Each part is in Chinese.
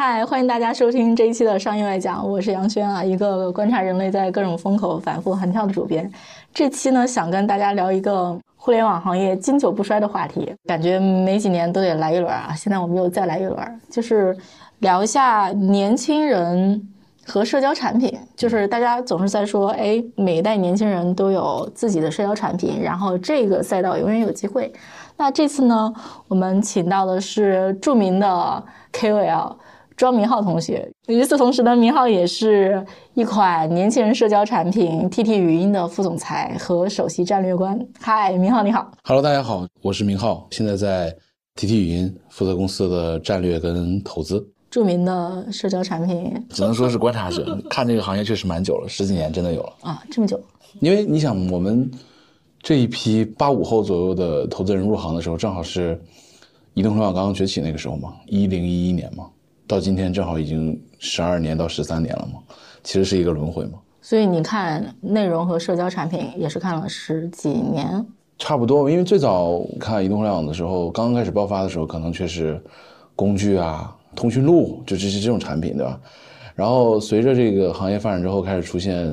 嗨，欢迎大家收听这一期的商业外讲，我是杨轩啊，一个观察人类在各种风口反复横跳的主编。这期呢，想跟大家聊一个互联网行业经久不衰的话题，感觉每几年都得来一轮啊。现在我们又再来一轮，就是聊一下年轻人和社交产品。就是大家总是在说，哎，每一代年轻人都有自己的社交产品，然后这个赛道永远有机会。那这次呢，我们请到的是著名的 KOL。庄明浩同学，与此同时呢，明浩也是一款年轻人社交产品 TT 语音的副总裁和首席战略官。嗨，明浩你好。Hello，大家好，我是明浩，现在在 TT 语音负责公司的战略跟投资。著名的社交产品，只能说是观察者，看这个行业确实蛮久了，十几年真的有了啊，这么久。因为你想，我们这一批八五后左右的投资人入行的时候，正好是移动互联网刚刚崛起那个时候嘛，一零一一年嘛。到今天正好已经十二年到十三年了嘛，其实是一个轮回嘛。所以你看内容和社交产品也是看了十几年，差不多。因为最早看移动互联网的时候，刚刚开始爆发的时候，可能确实工具啊、通讯录就这些这种产品，对吧？然后随着这个行业发展之后，开始出现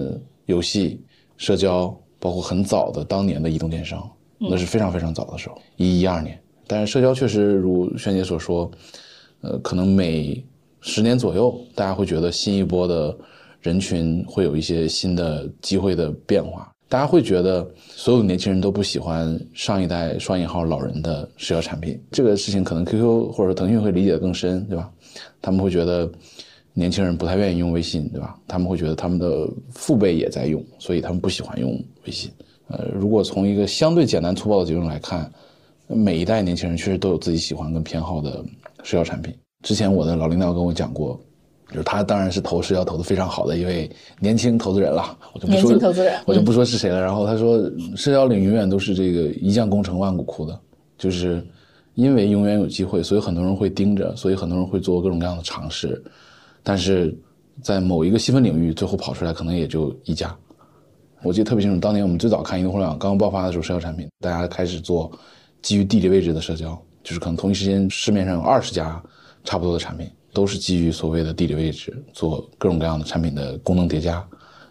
游戏、社交，包括很早的当年的移动电商，那是非常非常早的时候，一一二年。但是社交确实如萱姐所说。呃，可能每十年左右，大家会觉得新一波的人群会有一些新的机会的变化。大家会觉得所有的年轻人都不喜欢上一代双引号老人的社交产品。这个事情可能 QQ 或者腾讯会理解的更深，对吧？他们会觉得年轻人不太愿意用微信，对吧？他们会觉得他们的父辈也在用，所以他们不喜欢用微信。呃，如果从一个相对简单粗暴的结论来看，每一代年轻人确实都有自己喜欢跟偏好的。社交产品，之前我的老领导跟我讲过，就是他当然是投社交投的非常好的一位年轻投资人了，我就不说投资人，我就不说是谁了。然后他说，社交领永远都是这个一将功成万骨枯的，就是因为永远有机会，所以很多人会盯着，所以很多人会做各种各样的尝试，但是在某一个细分领域，最后跑出来可能也就一家。我记得特别清楚，当年我们最早看移动互联网刚刚爆发的时候，社交产品大家开始做基于地理位置的社交。就是可能同一时间市面上有二十家差不多的产品，都是基于所谓的地理位置做各种各样的产品的功能叠加，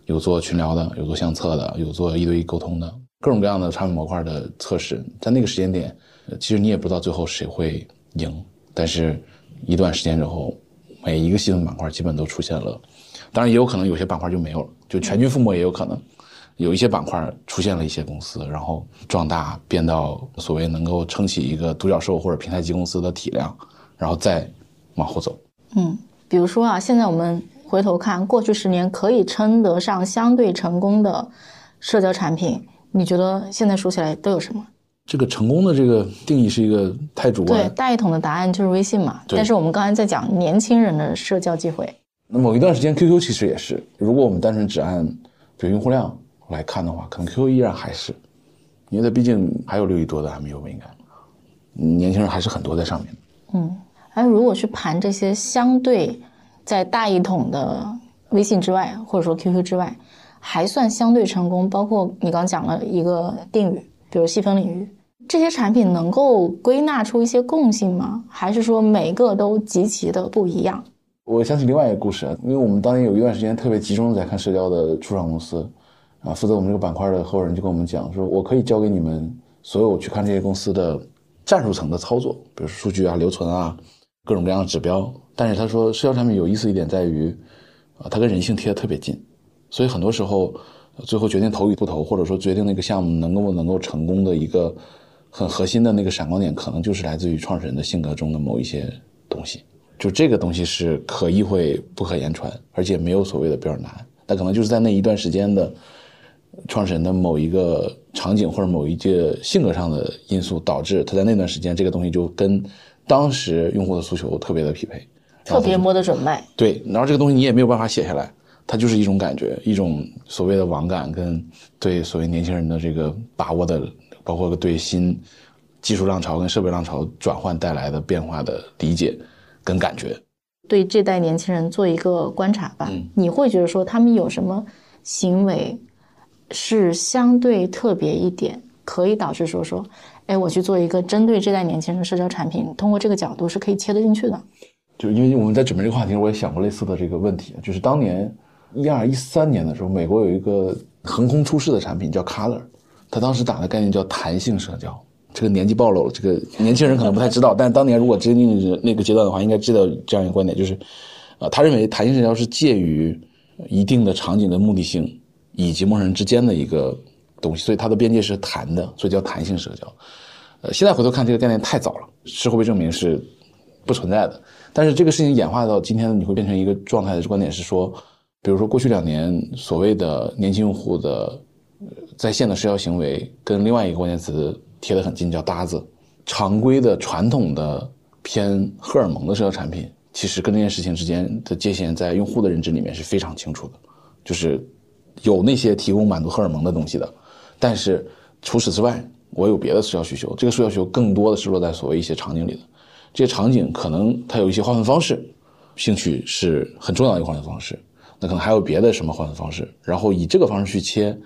有做群聊的，有做相册的，有做一对一沟通的，各种各样的产品模块的测试，在那个时间点，其实你也不知道最后谁会赢，但是一段时间之后，每一个细分板块基本都出现了，当然也有可能有些板块就没有了，就全军覆没也有可能。有一些板块出现了一些公司，然后壮大变到所谓能够撑起一个独角兽或者平台级公司的体量，然后再往后走。嗯，比如说啊，现在我们回头看过去十年可以称得上相对成功的社交产品，你觉得现在说起来都有什么？这个成功的这个定义是一个太主观。对，大一统的答案就是微信嘛。但是我们刚才在讲年轻人的社交机会。那某一段时间，QQ 其实也是。如果我们单纯只按比如用户量。来看的话，可能 QQ 依然还是，因为它毕竟还有六亿多的 MUV，应该年轻人还是很多在上面。嗯，哎如果去盘这些相对在大一统的微信之外，或者说 QQ 之外，还算相对成功，包括你刚讲了一个定语，比如细分领域，这些产品能够归纳出一些共性吗？还是说每个都极其的不一样？我想起另外一个故事，因为我们当年有一段时间特别集中在看社交的初创公司。啊，负责我们这个板块的合伙人就跟我们讲说，我可以教给你们所有去看这些公司的战术层的操作，比如数据啊、留存啊、各种各样的指标。但是他说，社交产品有意思一点在于，啊，它跟人性贴得特别近，所以很多时候，最后决定投与不投，或者说决定那个项目能够不能够成功的一个很核心的那个闪光点，可能就是来自于创始人的性格中的某一些东西。就这个东西是可意会不可言传，而且没有所谓的标准答案。那可能就是在那一段时间的。创始人的某一个场景或者某一个性格上的因素，导致他在那段时间这个东西就跟当时用户的诉求特别的匹配，特别摸得准脉。对，然后这个东西你也没有办法写下来，它就是一种感觉，一种所谓的网感跟对所谓年轻人的这个把握的，包括对新技术浪潮跟设备浪潮转换带来的变化的理解跟感觉。对这代年轻人做一个观察吧，你会觉得说他们有什么行为？是相对特别一点，可以导致说说，哎，我去做一个针对这代年轻人社交产品，通过这个角度是可以切得进去的。就因为我们在准备这个话题，我也想过类似的这个问题，就是当年一二一三年的时候，美国有一个横空出世的产品叫 Color，它当时打的概念叫弹性社交。这个年纪暴露了，这个年轻人可能不太知道，但当年如果经历那个阶段的话，应该知道这样一个观点，就是，呃，他认为弹性社交是介于一定的场景的目的性以及陌生人之间的一个东西，所以它的边界是弹的，所以叫弹性社交。呃，现在回头看这个概念太早了，事后被证明是不存在的。但是这个事情演化到今天，你会变成一个状态的观点是说，比如说过去两年所谓的年轻用户的在线的社交行为，跟另外一个关键词。贴得很近，叫搭子。常规的、传统的偏荷尔蒙的社交产品，其实跟这件事情之间的界限，在用户的认知里面是非常清楚的，就是有那些提供满足荷尔蒙的东西的。但是除此之外，我有别的社交需求。这个社交需求更多的是落在所谓一些场景里的。这些场景可能它有一些划分方式，兴趣是很重要的一个划分方式。那可能还有别的什么划分方式，然后以这个方式去切，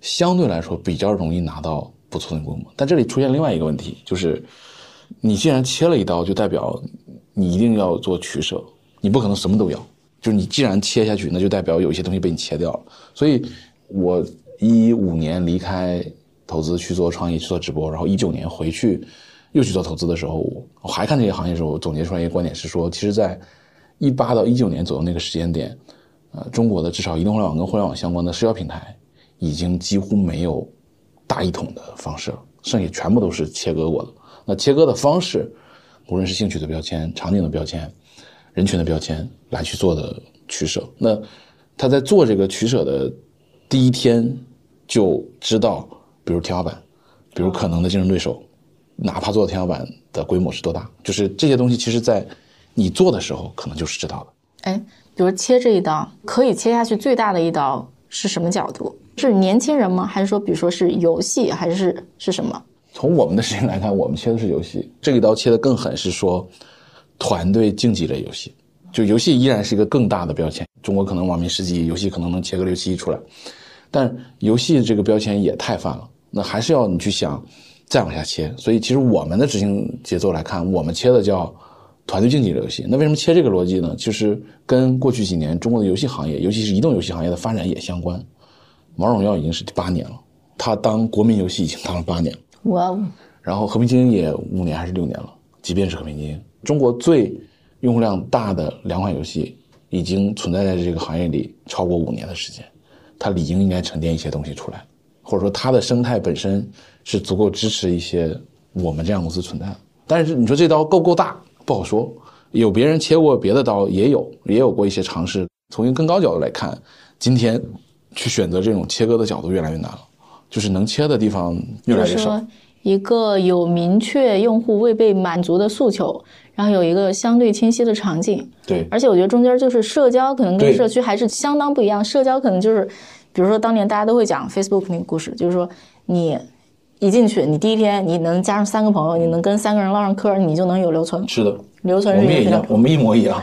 相对来说比较容易拿到。不错的规模，但这里出现另外一个问题，就是你既然切了一刀，就代表你一定要做取舍，你不可能什么都要。就是你既然切下去，那就代表有一些东西被你切掉了。所以，我一五年离开投资去做创业去做直播，然后一九年回去又去做投资的时候，我还看这些行业的时候，我总结出来一个观点是说，其实，在一八到一九年左右那个时间点，呃，中国的至少移动互联网跟互联网相关的社交平台已经几乎没有。大一统的方式了，剩下全部都是切割过的。那切割的方式，无论是兴趣的标签、场景的标签、人群的标签来去做的取舍。那他在做这个取舍的第一天就知道，比如天花板，比如可能的竞争对手，哪怕做到天花板的规模是多大，就是这些东西，其实在你做的时候可能就是知道的。哎，比如切这一刀，可以切下去最大的一刀是什么角度？是年轻人吗？还是说，比如说是游戏，还是是什么？从我们的事情来看，我们切的是游戏。这一刀切的更狠，是说团队竞技类游戏。就游戏依然是一个更大的标签。中国可能网民十几亿，游戏可能能切个六七亿出来，但游戏这个标签也太泛了。那还是要你去想，再往下切。所以，其实我们的执行节奏来看，我们切的叫团队竞技类游戏。那为什么切这个逻辑呢？就是跟过去几年中国的游戏行业，尤其是移动游戏行业的发展也相关。王者荣耀已经是第八年了，它当国民游戏已经当了八年了。哇哦！然后和平精英也五年还是六年了。即便是和平精英，中国最用户量大的两款游戏已经存在在这个行业里超过五年的时间，它理应应该沉淀一些东西出来，或者说它的生态本身是足够支持一些我们这样公司存在。但是你说这刀够不够大？不好说。有别人切过别的刀，也有也有过一些尝试。从一个更高角度来看，今天。去选择这种切割的角度越来越难了，就是能切的地方越来越少。一个有明确用户未被满足的诉求，然后有一个相对清晰的场景。对，而且我觉得中间就是社交，可能跟社区还是相当不一样。社交可能就是，比如说当年大家都会讲 Facebook 那个故事，就是说你一进去，你第一天你能加上三个朋友，你能跟三个人唠上嗑，你就能有留存。是的，留存我们也一样，我们一模一样。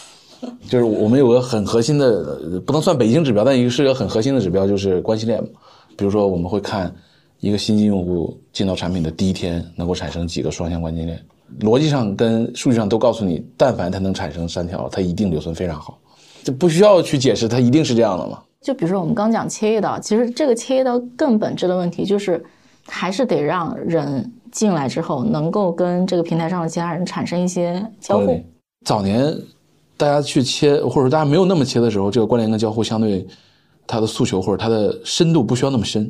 就是我们有个很核心的，不能算北京指标，但一个是个很核心的指标，就是关系链。比如说，我们会看一个新进用户进到产品的第一天能够产生几个双向关键链，逻辑上跟数据上都告诉你，但凡它能产生三条，它一定留存非常好，就不需要去解释，它一定是这样的嘛。就比如说我们刚讲切一刀，其实这个切一刀更本质的问题就是，还是得让人进来之后能够跟这个平台上的其他人产生一些交互。早年。大家去切，或者说大家没有那么切的时候，这个关联跟交互相对，它的诉求或者它的深度不需要那么深，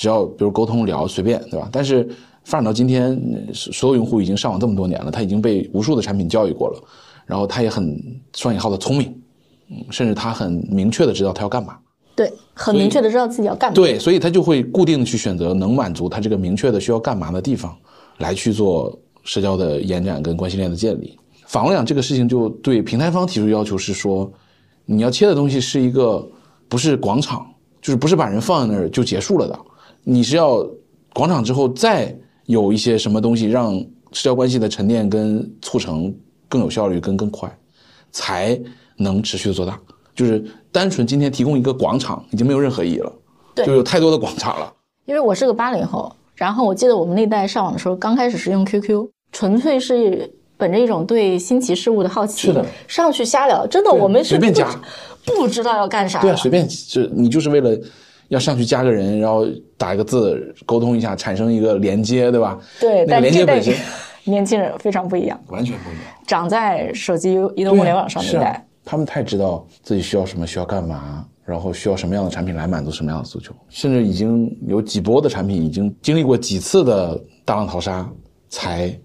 只要比如沟通聊随便，对吧？但是发展到今天，所有用户已经上网这么多年了，他已经被无数的产品教育过了，然后他也很双引号的聪明，嗯，甚至他很明确的知道他要干嘛，对，很明确的知道自己要干嘛，对，所以他就会固定的去选择能满足他这个明确的需要干嘛的地方，来去做社交的延展跟关系链的建立。反过来讲，这个事情就对平台方提出要求是说，你要切的东西是一个不是广场，就是不是把人放在那儿就结束了的，你是要广场之后再有一些什么东西让社交关系的沉淀跟促成更有效率跟更快，才能持续的做大。就是单纯今天提供一个广场已经没有任何意义了，对就有太多的广场了。因为我是个八零后，然后我记得我们那代上网的时候，刚开始是用 QQ，纯粹是。本着一种对新奇事物的好奇，是的上去瞎聊。真的，我们是随便加不知道要干啥。对啊，随便就你就是为了要上去加个人，然后打一个字沟通一下，产生一个连接，对吧？对，那个但连接本身 年轻人非常不一样，完全不一样。长在手机移动互联网上是啊面代。，他们太知道自己需要什么，需要干嘛，然后需要什么样的产品来满足什么样的诉求，甚至已经有几波的产品已经经历过几次的大浪淘沙，才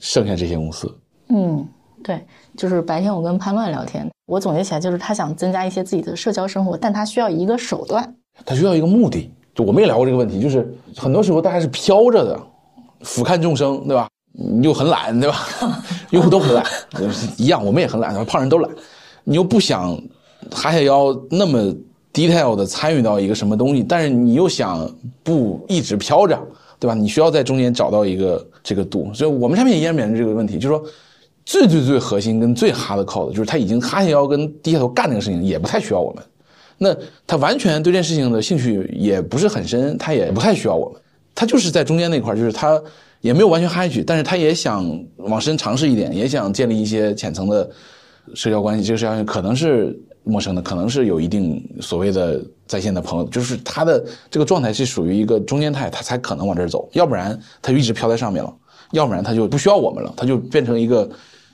剩下这些公司。嗯，对，就是白天我跟潘乱聊天，我总结起来就是他想增加一些自己的社交生活，但他需要一个手段。它需要一个目的。就我们也聊过这个问题，就是很多时候大家是飘着的，俯瞰众生，对吧？你又很懒，对吧？用户都很懒，一样，我们也很懒，胖人都懒。你又不想哈下腰那么 detail 的参与到一个什么东西，但是你又想不一直飘着，对吧？你需要在中间找到一个这个度。所以我们产品也面临这个问题，就是说最最最核心跟最 hard core 的，就是他已经哈下腰跟低下头干这个事情，也不太需要我们。那他完全对这件事情的兴趣也不是很深，他也不太需要我们，他就是在中间那块，就是他也没有完全哈下去，但是他也想往深尝试一点，也想建立一些浅层的社交关系。这个社交关系可能是陌生的，可能是有一定所谓的在线的朋友，就是他的这个状态是属于一个中间态，他才可能往这儿走，要不然他就一直飘在上面了，要不然他就不需要我们了，他就变成一个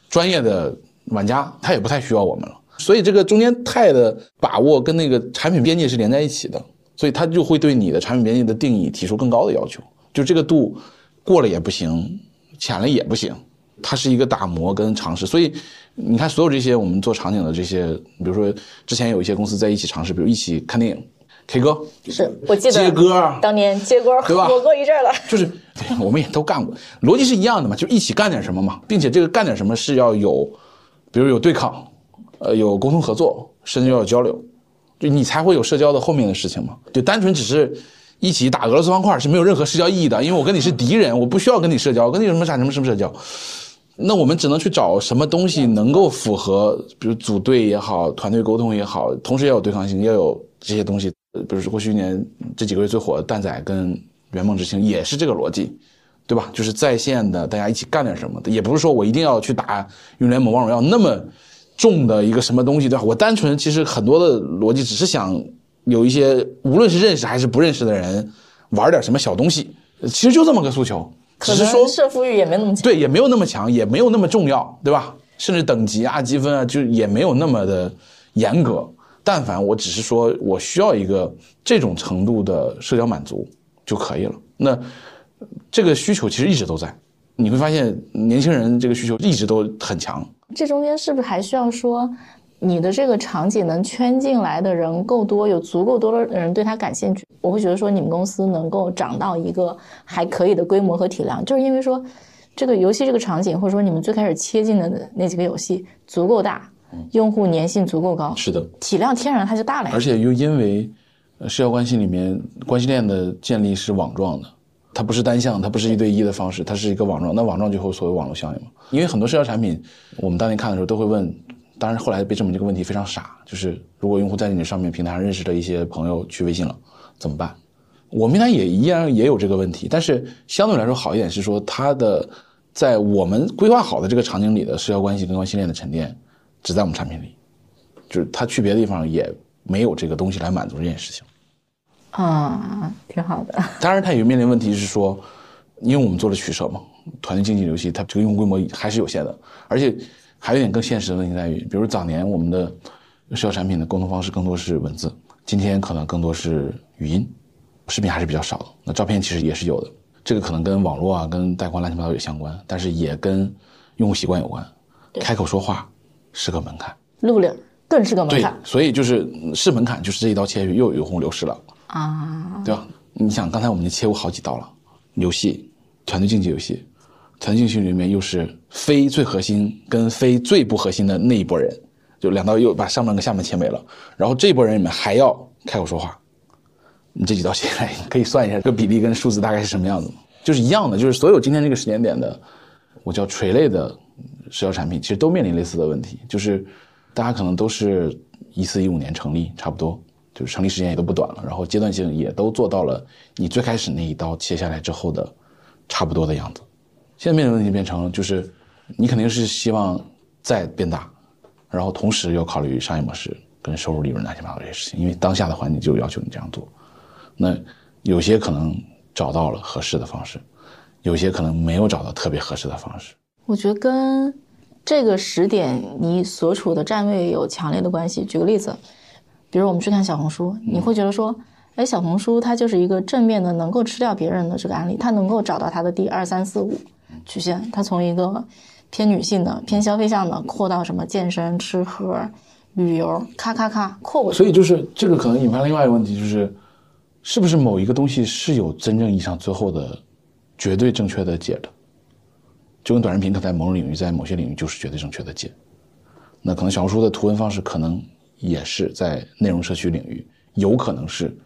专业的玩家，他也不太需要我们了。所以这个中间态的把握跟那个产品边界是连在一起的，所以它就会对你的产品边界的定义提出更高的要求。就这个度过了也不行，浅了也不行，它是一个打磨跟尝试。所以你看，所有这些我们做场景的这些，比如说之前有一些公司在一起尝试，比如一起看电影，K 歌是我记得接歌啊，当年接歌对吧火过一阵了。就是对 我们也都干过，逻辑是一样的嘛，就一起干点什么嘛，并且这个干点什么是要有，比如有对抗，呃，有沟通合作，甚至要有交流，就你才会有社交的后面的事情嘛。就单纯只是一起打俄罗斯方块是没有任何社交意义的，因为我跟你是敌人，我不需要跟你社交，我跟你什么产生什么什么社交。那我们只能去找什么东西能够符合，比如组队也好，团队沟通也好，同时要有对抗性，要有这些东西。比如说过去一年这几个月最火的蛋仔跟圆梦之星也是这个逻辑，对吧？就是在线的，大家一起干点什么的，也不是说我一定要去打英雄联盟、王者荣耀那么重的一个什么东西，对吧？我单纯其实很多的逻辑只是想有一些无论是认识还是不认识的人玩点什么小东西，其实就这么个诉求，只可是说能胜负欲也没那么强。对，也没有那么强，也没有那么重要，对吧？甚至等级啊、积分啊，就也没有那么的严格。但凡我只是说我需要一个这种程度的社交满足就可以了。那这个需求其实一直都在，你会发现年轻人这个需求一直都很强。这中间是不是还需要说，你的这个场景能圈进来的人够多，有足够多的人对他感兴趣？我会觉得说，你们公司能够涨到一个还可以的规模和体量，就是因为说，这个游戏这个场景，或者说你们最开始切进的那几个游戏足够大，用户粘性足够高，是的，体量天然它就大了呀而。且又因为呃社交关系里面关系链的建立是网状的，它不是单向，它不是一对一的方式，它是一个网状。那网状就会所谓网络效应嘛。因为很多社交产品，我们当年看的时候都会问，当然后来被证明这个问题非常傻，就是如果用户在你上面平台上认识的一些朋友去微信了，怎么办？我们平台也依然也有这个问题，但是相对来说好一点是说它的在我们规划好的这个场景里的社交关系跟关系链的沉淀，只在我们产品里。就是它去别的地方也没有这个东西来满足这件事情。啊，挺好的。当然，它也面临问题是说，因为我们做了取舍嘛，团队竞技游戏它这个用户规模还是有限的，而且还有一点更现实的问题在于，比如早年我们的社交产品的沟通方式更多是文字，今天可能更多是语音，视频还是比较少的。那照片其实也是有的，这个可能跟网络啊、跟带宽乱七八糟也相关，但是也跟用户习惯有关。开口说话是个门槛。露脸更是个门槛对槛，所以就是嗯是门槛，就是这一刀切下去，又有用户流失了，啊。对吧？你想，刚才我们就切过好几刀了，游戏、团队竞技游戏，团队竞技里面又是非最核心跟非最不核心的那一拨人，就两刀又把上半跟下半切没了，然后这一拨人里面还要开口说话，你这几刀切下来，可以算一下这个比例跟数字大概是什么样子？就是一样的，就是所有今天这个时间点的，我叫垂类的社交产品，其实都面临类似的问题，就是大家可能都是一四一五年成立，差不多，就是成立时间也都不短了，然后阶段性也都做到了你最开始那一刀切下来之后的差不多的样子。现在面临问题变成就是你肯定是希望再变大，然后同时要考虑商业模式跟收入、利润乱七八糟这些事情，因为当下的环境就要求你这样做。那有些可能找到了合适的方式，有些可能没有找到特别合适的方式。我觉得跟这个时点你所处的站位有强烈的关系。举个例子，比如我们去看小红书，你会觉得说，哎，小红书它就是一个正面的，能够吃掉别人的这个案例，它能够找到它的第二三四五曲线，它从一个偏女性的、偏消费向的扩到什么健身、吃喝、旅游，咔咔咔扩过去。所以就是这个可能引发另外一个问题，就是是不是某一个东西是有真正意义上最后的绝对正确的解的？就跟短视频，它在某种领域，在某些领域就是绝对正确的解。那可能小红书的图文方式，可能也是在内容社区领域，有可能是，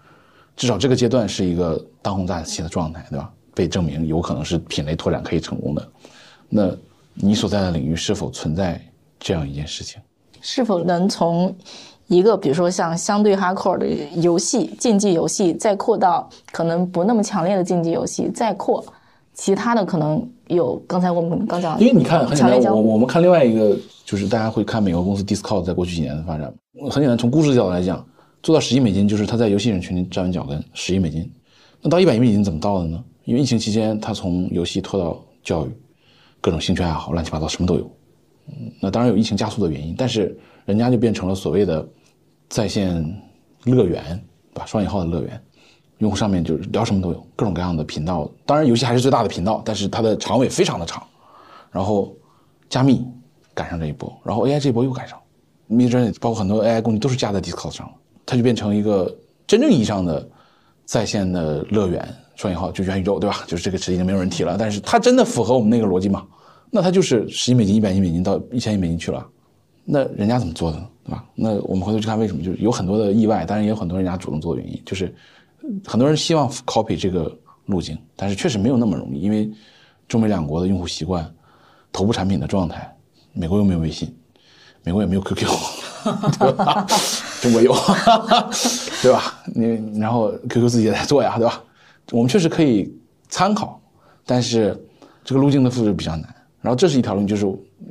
至少这个阶段是一个当红炸起的状态，对吧？被证明有可能是品类拓展可以成功的。那你所在的领域是否存在这样一件事情？是否能从一个比如说像相对 hardcore 的游戏竞技游戏，再扩到可能不那么强烈的竞技游戏，再扩其他的可能有刚才我们刚讲，因为你看很简单，我我们看另外一个，就是大家会看美国公司 Discord 在过去几年的发展，很简单，从估值角度来讲，做到十亿美金，就是它在游戏人群里站稳脚跟，十亿美金。那到一百亿美金怎么到的呢？因为疫情期间，它从游戏拖到教育，各种兴趣爱好，乱七八糟什么都有。嗯，那当然有疫情加速的原因，但是人家就变成了所谓的在线乐园，对吧？双引号的乐园，用户上面就是聊什么都有，各种各样的频道。当然，游戏还是最大的频道，但是它的长尾非常的长。然后，加密赶上这一波，然后 AI 这一波又赶上，Midjourney 包括很多 AI 工具都是加在 Discord 上了，它就变成一个真正意义上的在线的乐园，双引号就元宇宙，对吧？就是这个词已经没有人提了，但是它真的符合我们那个逻辑吗？那它就是十亿美金、一百亿美金到一千亿美金去了，那人家怎么做的？对吧？那我们回头去看为什么，就是有很多的意外，当然也有很多人家主动做的原因，就是很多人希望 copy 这个路径，但是确实没有那么容易，因为中美两国的用户习惯、头部产品的状态，美国又没有微信，美国也没有 QQ，对吧？中国有，对吧？你然后 QQ 自己也在做呀，对吧？我们确实可以参考，但是这个路径的复制比较难。然后这是一条路，就是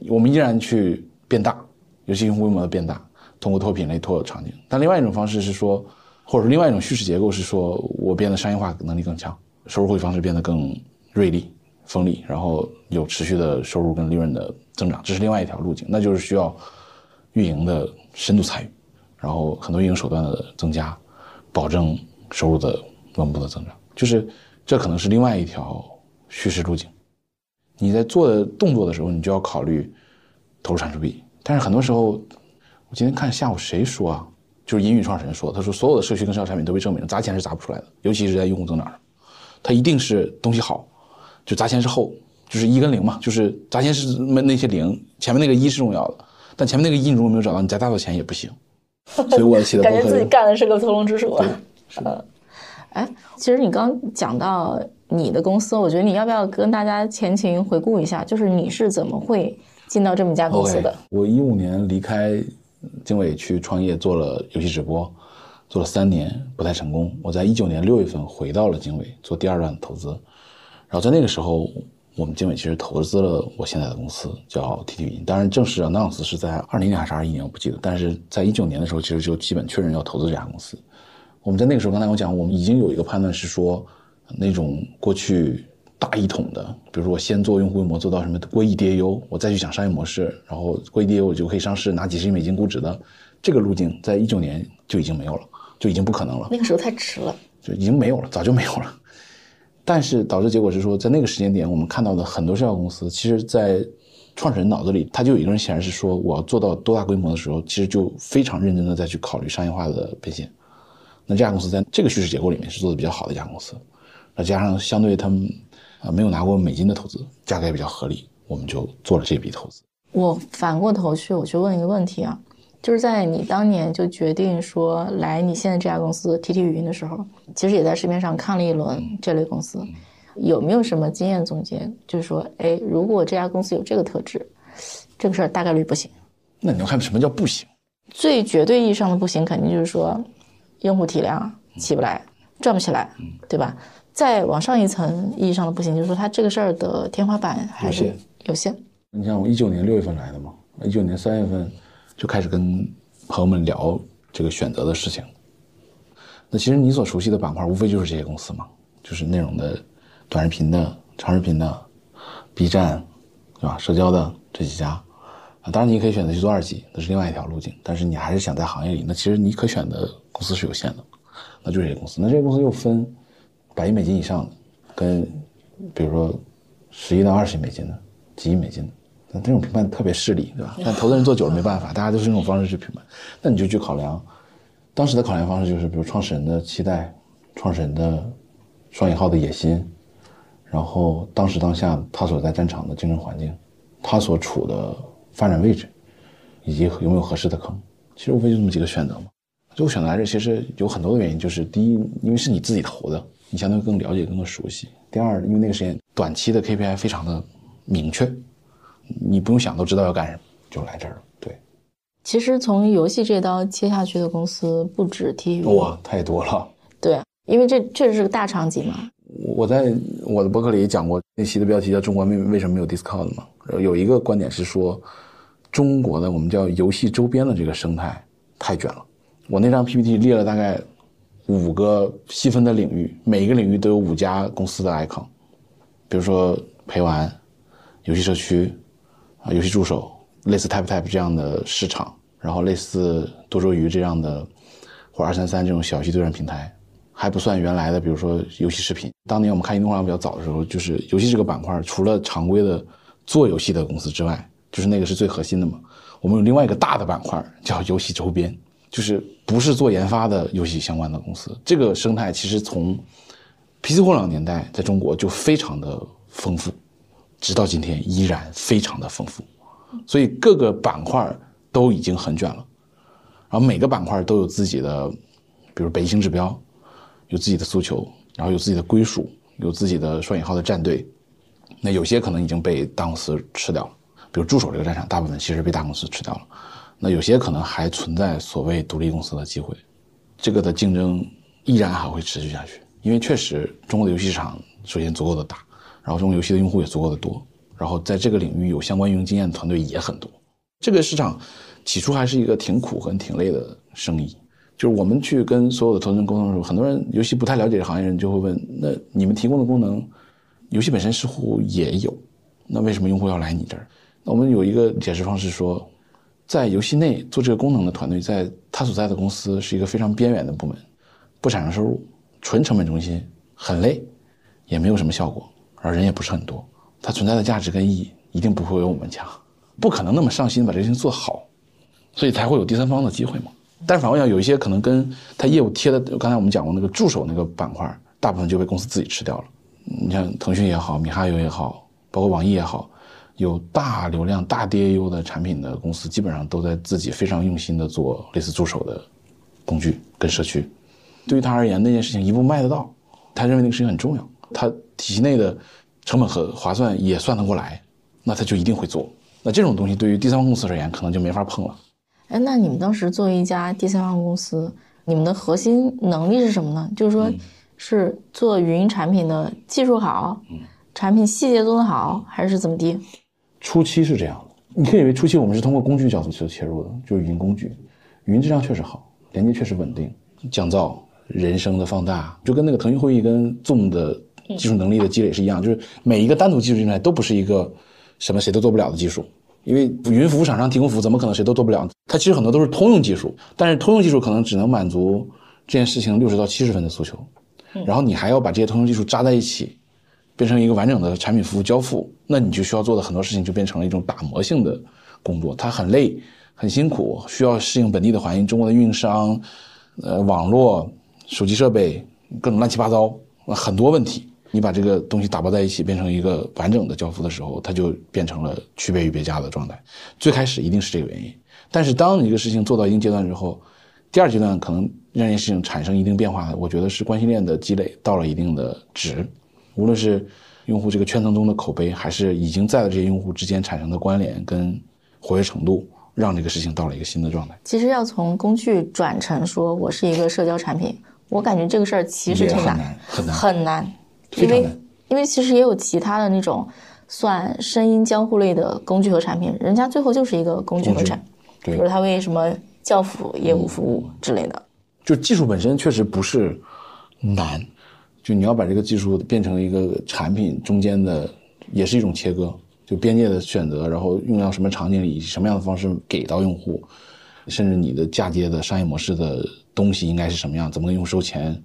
我们依然去变大，游戏用户规模的变大，通过拓品类、拓场景。但另外一种方式是说，或者说另外一种叙事结构是说，我变得商业化能力更强，收入获取方式变得更锐利、锋利，然后有持续的收入跟利润的增长，这是另外一条路径，那就是需要运营的深度参与，然后很多运营手段的增加，保证收入的稳步的增长，就是这可能是另外一条叙事路径。你在做的动作的时候，你就要考虑投入产出比。但是很多时候，我今天看下午谁说啊，就是银宇创始人说，他说所有的社区跟社交产品都被证明砸钱是砸不出来的，尤其是在用户增长上，它一定是东西好，就砸钱是后，就是一跟零嘛，就是砸钱是那那些零，前面那个一是重要的，但前面那个一你如果没有找到，你再大的钱也不行。所以我写的感觉自己干的是个屠龙之术啊。是的，哎，其实你刚讲到你的公司，我觉得你要不要跟大家前情回顾一下，就是你是怎么会进到这么一家公司的我一五年离开经纬去创业，做了游戏直播，做了三年不太成功。我在一九年六月份回到了经纬做第二段投资，然后在那个时候，我们经纬其实投资了我现在的公司叫 TT 语音，当然正式 announce 是在二零年还是二一年我不记得，但是在一九年的时候，其实就基本确认要投资这家公司。我们在那个时候，刚才我讲，我们已经有一个判断是说，那种过去大一统的，比如说我先做用户规模做到什么过亿 DAU，我再去想商业模式，然后过亿 DAU 我就可以上市拿几十亿美金估值的，这个路径在一九年就已经没有了，就已经不可能了。那个时候太迟了。就已经没有了，早就没有了。但是导致结果是说，在那个时间点，我们看到的很多社交公司，其实，在创始人脑子里，他就有一个人显然是说，我要做到多大规模的时候，其实就非常认真的再去考虑商业化的变现。那这家公司在这个叙事结构里面是做的比较好的一家公司，那加上相对他们啊没有拿过美金的投资，价格也比较合理，我们就做了这笔投资。我反过头去，我去问一个问题啊，就是在你当年就决定说来你现在这家公司 TT 语音的时候，其实也在市面上看了一轮这类公司，有没有什么经验总结？就是说，哎，如果这家公司有这个特质，这个事儿大概率不行。那你要看什么叫不行？最绝对意义上的不行，肯定就是说，用户体量起不来，赚不起来，对吧？再往上一层意义上的不行，就是说它这个事儿的天花板还是有限。你像我一九年六月份来的嘛，一九年三月份就开始跟朋友们聊这个选择的事情。那其实你所熟悉的板块，无非就是这些公司嘛，就是内容的、短视频的、长视频的、B 站，对吧？社交的这几家。啊，当然你也可以选择去做二级，那是另外一条路径。但是你还是想在行业里，那其实你可选的公司是有限的，那就是这些公司。那这些公司又分百亿美金以上的，跟比如说十亿到二十亿美金的、几亿美金的，那这种评判特别势利，对吧？但投资人做久了没办法，大家都是这种方式去评判。那你就去考量，当时的考量方式就是，比如创始人的期待、创始人的双引号的野心，然后当时当下他所在战场的竞争环境，他所处的。发展位置，以及有没有合适的坑，其实无非就这么几个选择嘛。最后选择来这，其实有很多的原因，就是第一，因为是你自己投的，你相对更了解、更多熟悉；第二，因为那个时间短期的 KPI 非常的明确，你不用想都知道要干什么，就来这儿了。对，其实从游戏这刀切下去的公司不止 T 哇，太多了。对，因为这确实是个大场景嘛。我在我的博客里也讲过，那期的标题叫“中国为为什么没有 Discord” 嘛。有一个观点是说，中国的我们叫游戏周边的这个生态太卷了。我那张 PPT 列了大概五个细分的领域，每一个领域都有五家公司的 icon，比如说陪玩、游戏社区啊、游戏助手，类似 TapTap 这样的市场，然后类似多周鱼这样的，或二三三这种小游戏对战平台。还不算原来的，比如说游戏视频。当年我们看移动互联网比较早的时候，就是游戏这个板块，除了常规的做游戏的公司之外，就是那个是最核心的嘛。我们有另外一个大的板块叫游戏周边，就是不是做研发的游戏相关的公司。这个生态其实从 PC 互联网年代在中国就非常的丰富，直到今天依然非常的丰富。所以各个板块都已经很卷了，然后每个板块都有自己的，比如北京指标。有自己的诉求，然后有自己的归属，有自己的双引号的战队。那有些可能已经被大公司吃掉了，比如助手这个战场，大部分其实被大公司吃掉了。那有些可能还存在所谓独立公司的机会，这个的竞争依然还会持续下去。因为确实中国的游戏市场首先足够的大，然后中国游戏的用户也足够的多，然后在这个领域有相关运营经验的团队也很多。这个市场起初还是一个挺苦和挺累的生意。就是我们去跟所有的投资人沟通的时候，很多人尤其不太了解这行业人就会问：那你们提供的功能，游戏本身似乎也有，那为什么用户要来你这儿？那我们有一个解释方式说，在游戏内做这个功能的团队，在他所在的公司是一个非常边缘的部门，不产生收入，纯成本中心，很累，也没有什么效果，而人也不是很多，它存在的价值跟意义一定不会有我们强，不可能那么上心把这事情做好，所以才会有第三方的机会嘛。但是反过来讲，有一些可能跟他业务贴的，刚才我们讲过那个助手那个板块，大部分就被公司自己吃掉了。你像腾讯也好，米哈游也好，包括网易也好，有大流量、大 DAU 的产品的公司，基本上都在自己非常用心的做类似助手的工具跟社区。对于他而言，那件事情一步卖得到，他认为那个事情很重要，他体系内的成本和划算也算得过来，那他就一定会做。那这种东西对于第三方公司而言，可能就没法碰了。哎，那你们当时作为一家第三方公司，你们的核心能力是什么呢？就是说，是做语音产品的技术好，产品细节做得好，还是怎么地？初期是这样的，你可以以为初期我们是通过工具角度去切入的，就是云工具，云质量确实好，连接确实稳定，降噪、人声的放大，就跟那个腾讯会议跟 Zoom 的技术能力的积累是一样，就是每一个单独技术进来都不是一个什么谁都做不了的技术。因为云服务厂商提供服务，怎么可能谁都做不了？它其实很多都是通用技术，但是通用技术可能只能满足这件事情六十到七十分的诉求，然后你还要把这些通用技术扎在一起，变成一个完整的产品服务交付，那你就需要做的很多事情就变成了一种打磨性的工作，它很累、很辛苦，需要适应本地的环境，中国的运营商、呃网络、手机设备各种乱七八糟，很多问题。你把这个东西打包在一起，变成一个完整的交付的时候，它就变成了区别于别家的状态。最开始一定是这个原因，但是当你一个事情做到一定阶段之后，第二阶段可能让这件事情产生一定变化。我觉得是关系链的积累到了一定的值，无论是用户这个圈层中的口碑，还是已经在的这些用户之间产生的关联跟活跃程度，让这个事情到了一个新的状态。其实要从工具转成说我是一个社交产品，我感觉这个事儿其实挺难，很难，很难。因为因为其实也有其他的那种算声音交互类的工具和产品，人家最后就是一个工具和产，比如他为什么教辅业务服务之类的。就技术本身确实不是难，就你要把这个技术变成一个产品中间的，也是一种切割，就边界的选择，然后用到什么场景里，什么样的方式给到用户，甚至你的嫁接的商业模式的东西应该是什么样，怎么跟用户收钱，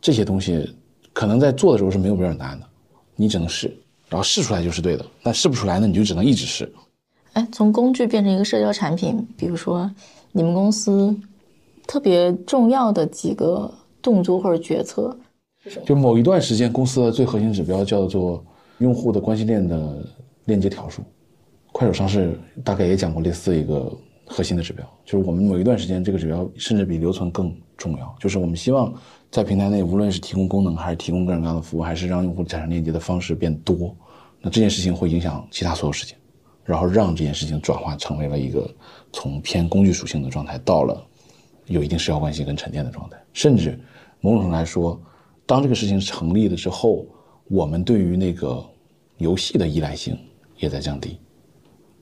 这些东西可能在做的时候是没有标准答案的，你只能试，然后试出来就是对的，但试不出来呢，你就只能一直试。哎，从工具变成一个社交产品，比如说你们公司。特别重要的几个动作或者决策，就某一段时间公司的最核心指标叫做用户的关系链的链接条数。快手上市大概也讲过类似一个核心的指标，就是我们某一段时间这个指标甚至比留存更重要。就是我们希望在平台内，无论是提供功能，还是提供各种各样的服务，还是让用户产生链接的方式变多，那这件事情会影响其他所有事情，然后让这件事情转化成为了一个从偏工具属性的状态到了。有一定社交关系跟沉淀的状态，甚至某种程度来说，当这个事情成立了之后，我们对于那个游戏的依赖性也在降低。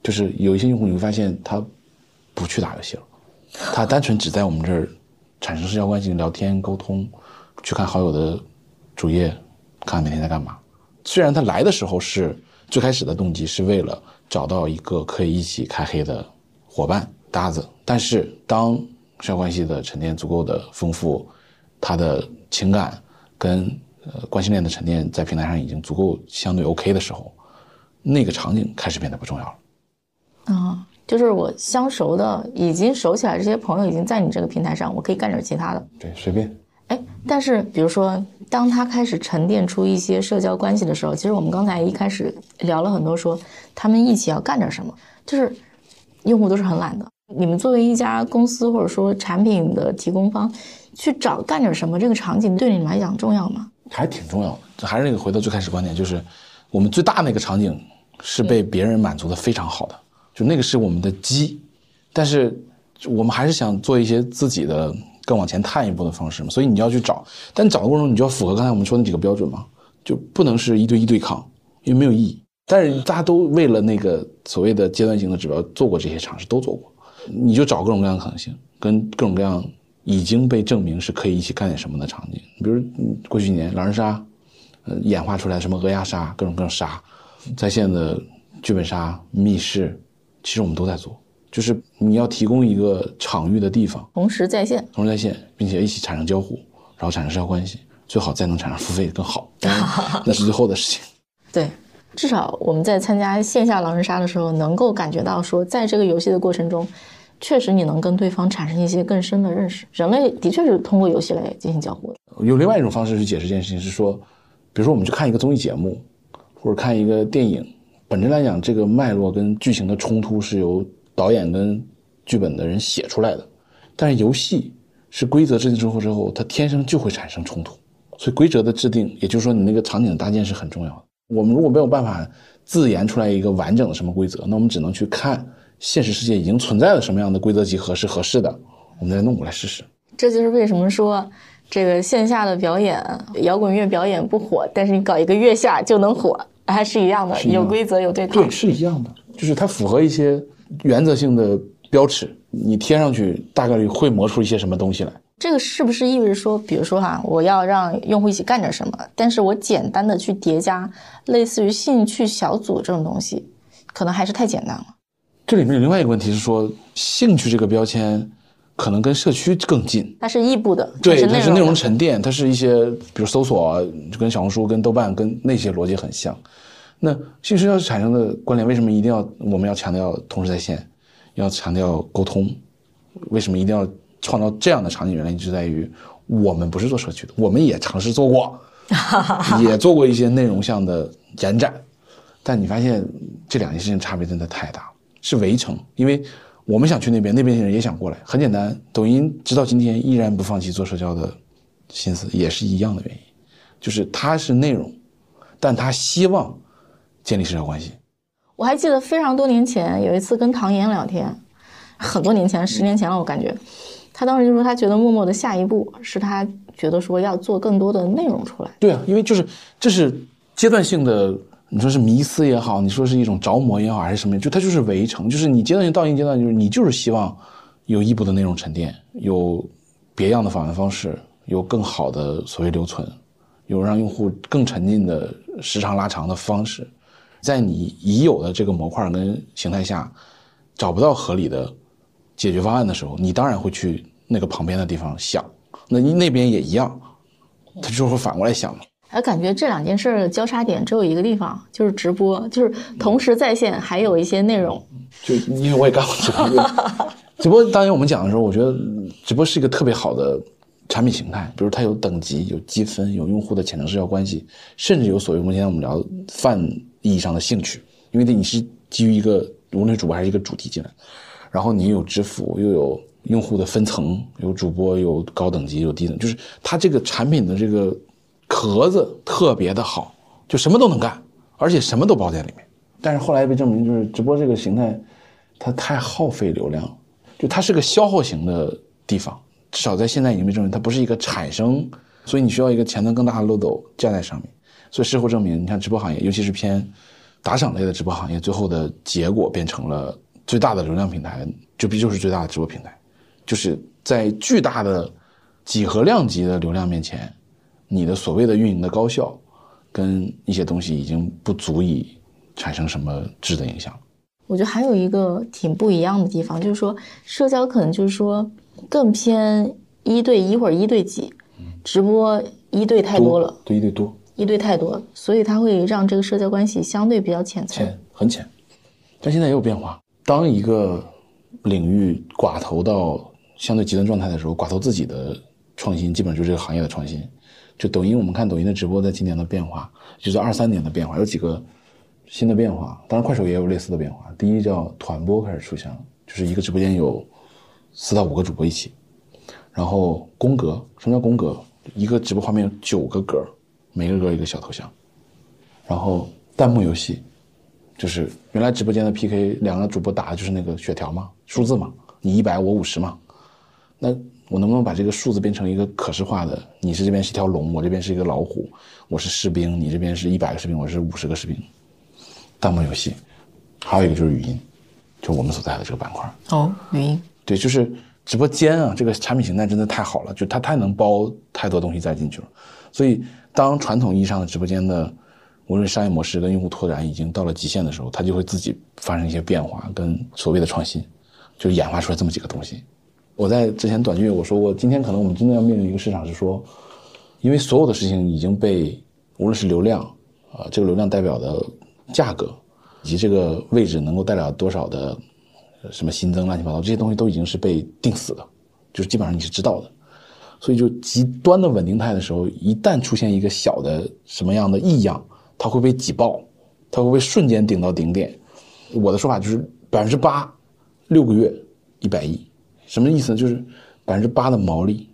就是有一些用户你会发现他不去打游戏了，他单纯只在我们这儿产生社交关系、聊天、沟通，去看好友的主页，看看每天在干嘛。虽然他来的时候是最开始的动机是为了找到一个可以一起开黑的伙伴搭子，但是当社交关系的沉淀足够的丰富，他的情感跟呃关系链的沉淀在平台上已经足够相对 OK 的时候，那个场景开始变得不重要了。啊，就是我相熟的已经熟起来，这些朋友已经在你这个平台上，我可以干点其他的。对，随便。哎，但是比如说，当他开始沉淀出一些社交关系的时候，其实我们刚才一开始聊了很多，说他们一起要干点什么，就是用户都是很懒的。你们作为一家公司或者说产品的提供方，去找干点什么，这个场景对你来讲重要吗？还挺重要的。还是那个回到最开始观点，就是我们最大那个场景是被别人满足的非常好的，就那个是我们的基。但是我们还是想做一些自己的更往前探一步的方式嘛。所以你要去找，但找的过程中你就要符合刚才我们说那几个标准嘛，就不能是一对一对抗，因为没有意义。但是大家都为了那个所谓的阶段性的指标做过这些尝试，都做过。你就找各种各样的可能性，跟各种各样已经被证明是可以一起干点什么的场景，比如过去几年狼人杀，呃，演化出来什么鹅鸭杀，各种各种杀，在线的剧本杀、密室，其实我们都在做，就是你要提供一个场域的地方，同时在线，同时在线，并且一起产生交互，然后产生社交关系，最好再能产生付费更好，那是最后的事情。对。至少我们在参加线下狼人杀的时候，能够感觉到说，在这个游戏的过程中，确实你能跟对方产生一些更深的认识。人类的确是通过游戏来进行交互的。有另外一种方式去解释这件事情，是说，比如说我们去看一个综艺节目，或者看一个电影，本质来讲，这个脉络跟剧情的冲突是由导演跟剧本的人写出来的。但是游戏是规则制定之后之后，它天生就会产生冲突，所以规则的制定，也就是说你那个场景的搭建是很重要的。我们如果没有办法自研出来一个完整的什么规则，那我们只能去看现实世界已经存在的什么样的规则集合是合适的，我们再弄过来试试。这就是为什么说这个线下的表演，摇滚乐表演不火，但是你搞一个月下就能火，还是一样的，有规则有对抗。对，是一样的，就是它符合一些原则性的标尺，你贴上去大概率会磨出一些什么东西来。这个是不是意味着说，比如说哈，我要让用户一起干点什么，但是我简单的去叠加类似于兴趣小组这种东西，可能还是太简单了。这里面有另外一个问题是说，兴趣这个标签可能跟社区更近，它是异步的，对，它是内容沉淀，它是一些比如搜索，就跟小红书、跟豆瓣、跟那些逻辑很像。那兴趣社交产生的关联，为什么一定要我们要强调同时在线，要强调沟通？为什么一定要？创造这样的场景，原因就在于我们不是做社区的，我们也尝试做过，也做过一些内容项的延展，但你发现这两件事情差别真的太大了，是围城，因为我们想去那边，那边的人也想过来，很简单，抖音直到今天依然不放弃做社交的心思，也是一样的原因，就是它是内容，但它希望建立社交关系。我还记得非常多年前有一次跟唐岩聊天，很多年前，十年前了，我感觉。他当时就说，他觉得默默的下一步是他觉得说要做更多的内容出来。对啊，因为就是这是阶段性的你说是迷思也好，你说是一种着魔也好，还是什么，就它就是围城，就是你阶段性到一阶段，就是你就是希望有异步的内容沉淀，有别样的访问方式，有更好的所谓留存，有让用户更沉浸的时长拉长的方式，在你已有的这个模块跟形态下，找不到合理的解决方案的时候，你当然会去那个旁边的地方想，那你那边也一样，他就会反过来想嘛。哎，感觉这两件事的交叉点只有一个地方，就是直播，就是同时在线，还有一些内容。就因为我也干过 直播，直播当年我们讲的时候，我觉得直播是一个特别好的产品形态，比如它有等级、有积分、有用户的潜能社交关系，甚至有所谓目前我们聊泛意义上的兴趣，因为你是基于一个无论是主播还是一个主题进来，然后你有支付，又有用户的分层，有主播，有高等级，有低等，就是它这个产品的这个。壳子特别的好，就什么都能干，而且什么都包在里面。但是后来被证明，就是直播这个形态，它太耗费流量，就它是个消耗型的地方。至少在现在已经被证明，它不是一个产生，所以你需要一个潜能更大的漏斗架在上面。所以事后证明，你看直播行业，尤其是偏打赏类的直播行业，最后的结果变成了最大的流量平台，就必就是最大的直播平台，就是在巨大的几何量级的流量面前。你的所谓的运营的高效，跟一些东西已经不足以产生什么质的影响。我觉得还有一个挺不一样的地方，就是说社交可能就是说更偏一对一或者一对几，直播一对太多了，对一对多，一对太多，所以它会让这个社交关系相对比较浅层，浅很浅。但现在也有变化，当一个领域寡头到相对极端状态的时候，寡头自己的创新基本上就是这个行业的创新。就抖音，我们看抖音的直播在今年的变化，就是二三年的变化，有几个新的变化。当然，快手也有类似的变化。第一叫团播开始出现了，就是一个直播间有四到五个主播一起，然后宫格，什么叫宫格？一个直播画面有九个格，每个格一个小头像。然后弹幕游戏，就是原来直播间的 PK，两个主播打的就是那个血条嘛，数字嘛，你一百我五十嘛，那。我能不能把这个数字变成一个可视化的？你是这边是一条龙，我这边是一个老虎，我是士兵，你这边是一百个士兵，我是五十个士兵。弹幕游戏，还有一个就是语音，就我们所在的这个板块。哦，语音。对，就是直播间啊，这个产品形态真的太好了，就它太能包太多东西再进去了。所以，当传统意义上的直播间的无论商业模式跟用户拓展已经到了极限的时候，它就会自己发生一些变化跟所谓的创新，就演化出来这么几个东西。我在之前短剧我说过，今天可能我们真的要面临一个市场，是说，因为所有的事情已经被无论是流量啊，这个流量代表的价格，以及这个位置能够带来多少的什么新增乱七八糟这些东西都已经是被定死的，就是基本上你是知道的，所以就极端的稳定态的时候，一旦出现一个小的什么样的异样，它会被挤爆，它会被瞬间顶到顶点。我的说法就是百分之八，六个月一百亿。什么意思呢？就是百分之八的毛利，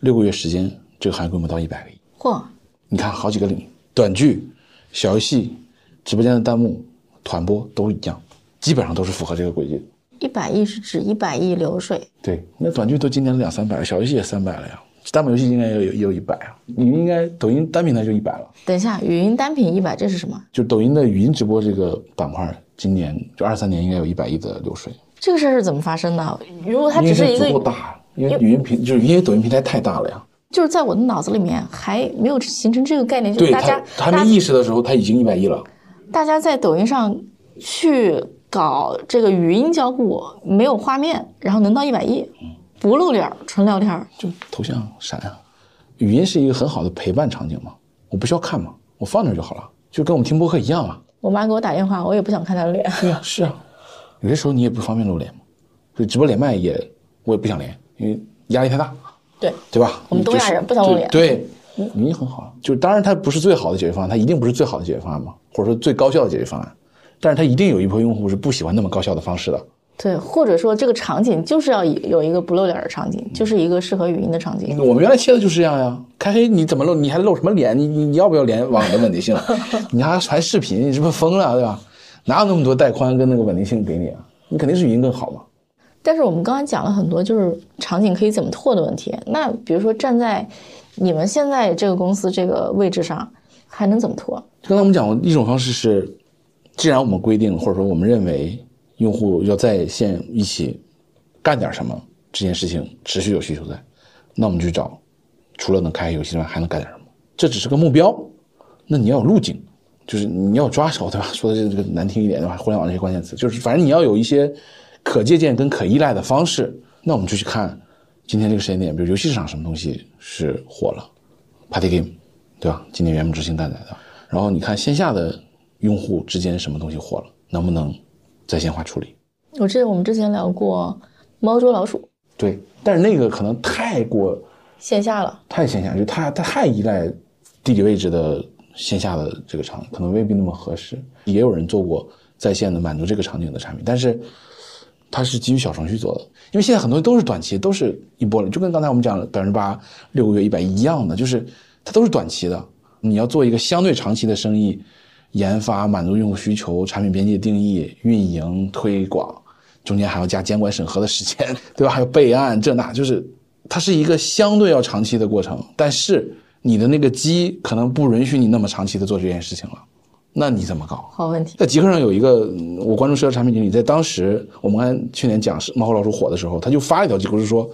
六个月时间，这个行业规模到一百个亿。嚯！你看好几个领域，短剧、小游戏、直播间的弹幕、团播都一样，基本上都是符合这个轨迹。一百亿是指一百亿流水。对，那短剧都今年两三百了，小游戏也三百了呀。弹幕游戏应该也有也有一百啊。你们应该抖音单平台就一百了。等一下，语音单品一百，这是什么？就抖音的语音直播这个板块，今年就二三年应该有一百亿的流水。这个事儿是怎么发生的？如果它只是一个足够大，因为语音平就是因为抖音平台太大了呀。就是在我的脑子里面还没有形成这个概念，就是大家还没意识的时候，它已经一百亿了。大家在抖音上去搞这个语音交互，没有画面，然后能到一百亿，不露脸，纯聊天，就头像闪啊。语音是一个很好的陪伴场景嘛，我不需要看嘛，我放那就好了，就跟我们听播客一样嘛。我妈给我打电话，我也不想看她的脸。对啊，是啊。有些时候你也不方便露脸嘛，所以直播连麦也我也不想连，因为压力太大。对对吧？我们东亚人不想露脸。对，语音很好，就当然它不是最好的解决方案，它一定不是最好的解决方案嘛，或者说最高效的解决方案，但是它一定有一部分用户是不喜欢那么高效的方式的。对，或者说这个场景就是要有一个不露脸的场景，就是一个适合语音的场景。我们原来切的就是这样呀，开黑你怎么露？你还露什么脸？你你你要不要联网的稳定性？你还传视频？你是不是疯了？对吧？哪有那么多带宽跟那个稳定性给你啊？你肯定是语音更好嘛。但是我们刚才讲了很多，就是场景可以怎么拓的问题。那比如说站在你们现在这个公司这个位置上，还能怎么拓？刚才我们讲过，一种方式是，既然我们规定或者说我们认为用户要在线一起干点什么，这件事情持续有需求在，那我们去找，除了能开游戏之外，还能干点什么？这只是个目标，那你要有路径，就是你要抓手，对吧？说的这个这个难听一点，的话？互联网这些关键词，就是反正你要有一些可借鉴跟可依赖的方式。那我们就去看今天这个时间点，比如游戏市场什么东西是火了，Party Game，对吧？今年元母之星带来的。然后你看线下的用户之间什么东西火了，能不能在线化处理？我记得我们之前聊过猫捉老鼠，对，但是那个可能太过线下了，太线下，就太它太依赖地理位置的线下的这个场景，可能未必那么合适。也有人做过在线的满足这个场景的产品，但是它是基于小程序做的，因为现在很多都是短期，都是一波了就跟刚才我们讲的百分之八、六个月、一百一样的，就是它都是短期的。你要做一个相对长期的生意，研发、满足用户需求、产品边界定义、运营、推广，中间还要加监管审核的时间，对吧？还有备案，这那就是它是一个相对要长期的过程。但是你的那个鸡可能不允许你那么长期的做这件事情了，那你怎么搞？好问题。在极客上有一个我关注社交产品经理，在当时我们看去年讲是猫和老鼠火的时候，他就发了一条就是说。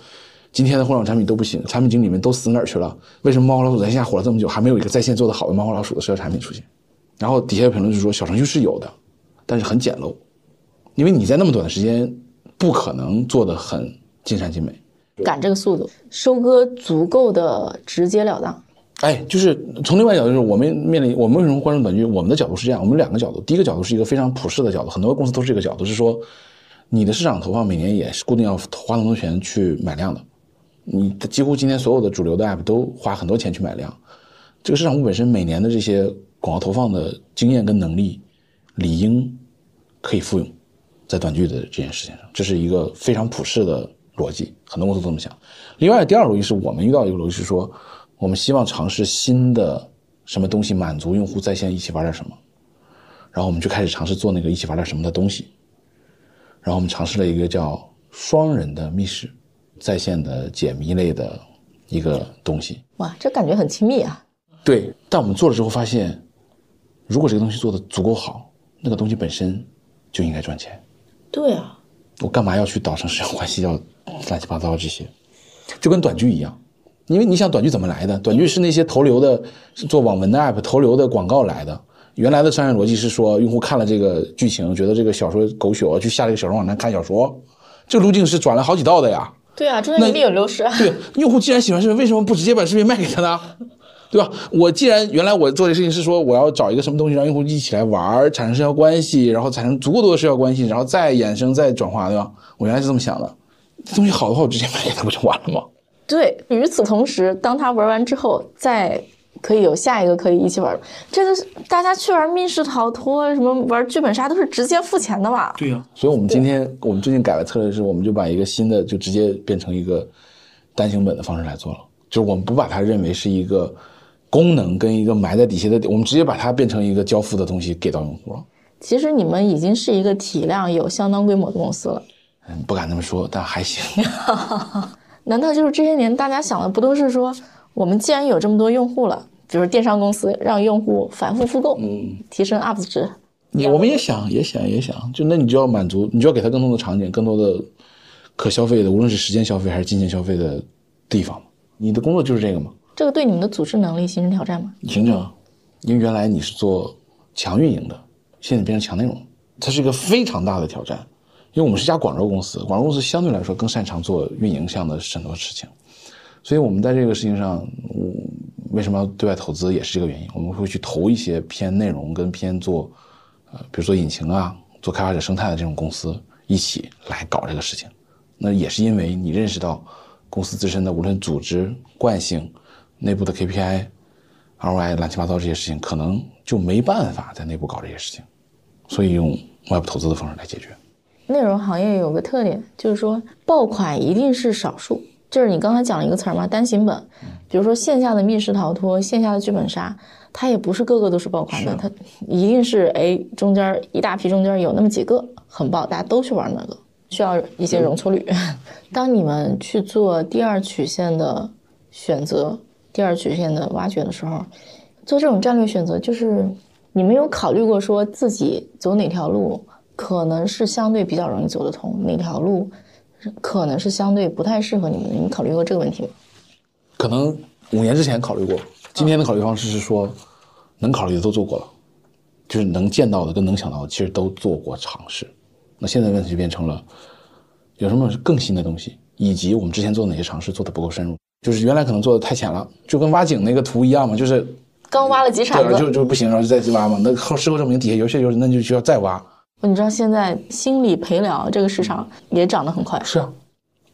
今天的互联网产品都不行，产品经理们都死哪儿去了？为什么猫和老鼠在线下火了这么久，还没有一个在线做的好的猫和老鼠的社交产品出现？然后底下有评论就说，小程序是有的，但是很简陋，因为你在那么短的时间不可能做的很尽善尽美，赶这个速度，收割足够的直截了当。哎，就是从另外角度，就是我们面临我们为什么关注短剧？我们的角度是这样，我们两个角度，第一个角度是一个非常普世的角度，很多公司都是这个角度，是说你的市场投放每年也是固定要花那么多钱去买量的。你几乎今天所有的主流的 app 都花很多钱去买量，这个市场部本身每年的这些广告投放的经验跟能力，理应可以复用在短剧的这件事情上，这是一个非常普世的逻辑，很多公司都这么想。另外，第二个逻辑是我们遇到一个逻辑是说，我们希望尝试新的什么东西，满足用户在线一起玩点什么，然后我们就开始尝试做那个一起玩点什么的东西，然后我们尝试了一个叫双人的密室。在线的解谜类的一个东西，哇，这感觉很亲密啊。对，但我们做了之后发现，如果这个东西做的足够好，那个东西本身就应该赚钱。对啊，我干嘛要去导成使用 关系，要乱七八糟这些？就跟短剧一样，因为你想短剧怎么来的？短剧是那些投流的，是做网文的 app 投流的广告来的。原来的商业逻辑是说，用户看了这个剧情，觉得这个小说狗血，我去下这个小说网站看小说，这个路径是转了好几道的呀。对啊，中间一定有流失。对，用户既然喜欢视频，为什么不直接把视频卖给他呢？对吧？我既然原来我做的事情是说，我要找一个什么东西让用户一起来玩，产生社交关系，然后产生足够多的社交关系，然后再衍生、再转化，对吧？我原来是这么想的。这东西好的话，我直接卖给他不就完了吗？对，与此同时，当他玩完之后，再。可以有下一个可以一起玩，这个是大家去玩密室逃脱，什么玩剧本杀都是直接付钱的嘛？对呀，所以我们今天我们最近改了策略是，我们就把一个新的就直接变成一个单行本的方式来做了，就是我们不把它认为是一个功能跟一个埋在底下的，我们直接把它变成一个交付的东西给到用户了。其实你们已经是一个体量有相当规模的公司了。嗯，不敢那么说，但还行。难道就是这些年大家想的不都是说？我们既然有这么多用户了，比如电商公司让用户反复复购，嗯，提升 UP 值，你我们也想，也想，也想，就那你就要满足，你就要给他更多的场景，更多的可消费的，无论是时间消费还是金钱消费的地方你的工作就是这个吗？这个对你们的组织能力形成挑战吗？形成，因为原来你是做强运营的，现在变成强内容，它是一个非常大的挑战。因为我们是一家广州公司，广州公司相对来说更擅长做运营项的很多事情。所以，我们在这个事情上，为什么要对外投资，也是这个原因。我们会去投一些偏内容跟偏做，呃，比如说引擎啊，做开发者生态的这种公司，一起来搞这个事情。那也是因为你认识到，公司自身的无论组织惯性、内部的 KPI、ROI 乱七八糟这些事情，可能就没办法在内部搞这些事情，所以用外部投资的方式来解决。内容行业有个特点，就是说爆款一定是少数。就是你刚才讲了一个词儿嘛，单行本，比如说线下的密室逃脱、线下的剧本杀，它也不是个个都是爆款的，它一定是哎中间一大批中间有那么几个很爆，大家都去玩那个，需要一些容错率。当你们去做第二曲线的选择、第二曲线的挖掘的时候，做这种战略选择，就是你没有考虑过说自己走哪条路可能是相对比较容易走得通，哪条路可能是相对不太适合你们？你们考虑过这个问题吗？可能五年之前考虑过，今天的考虑方式是说，能考虑的都做过了，就是能见到的跟能想到的，其实都做过尝试。那现在问题就变成了，有什么更新的东西，以及我们之前做的哪些尝试做的不够深入，就是原来可能做的太浅了，就跟挖井那个图一样嘛，就是刚挖了几铲子，就就不行，然后就再去挖嘛。那后事后证明底下有些就是那就需要再挖。你知道现在心理陪聊这个市场也涨得很快，是啊，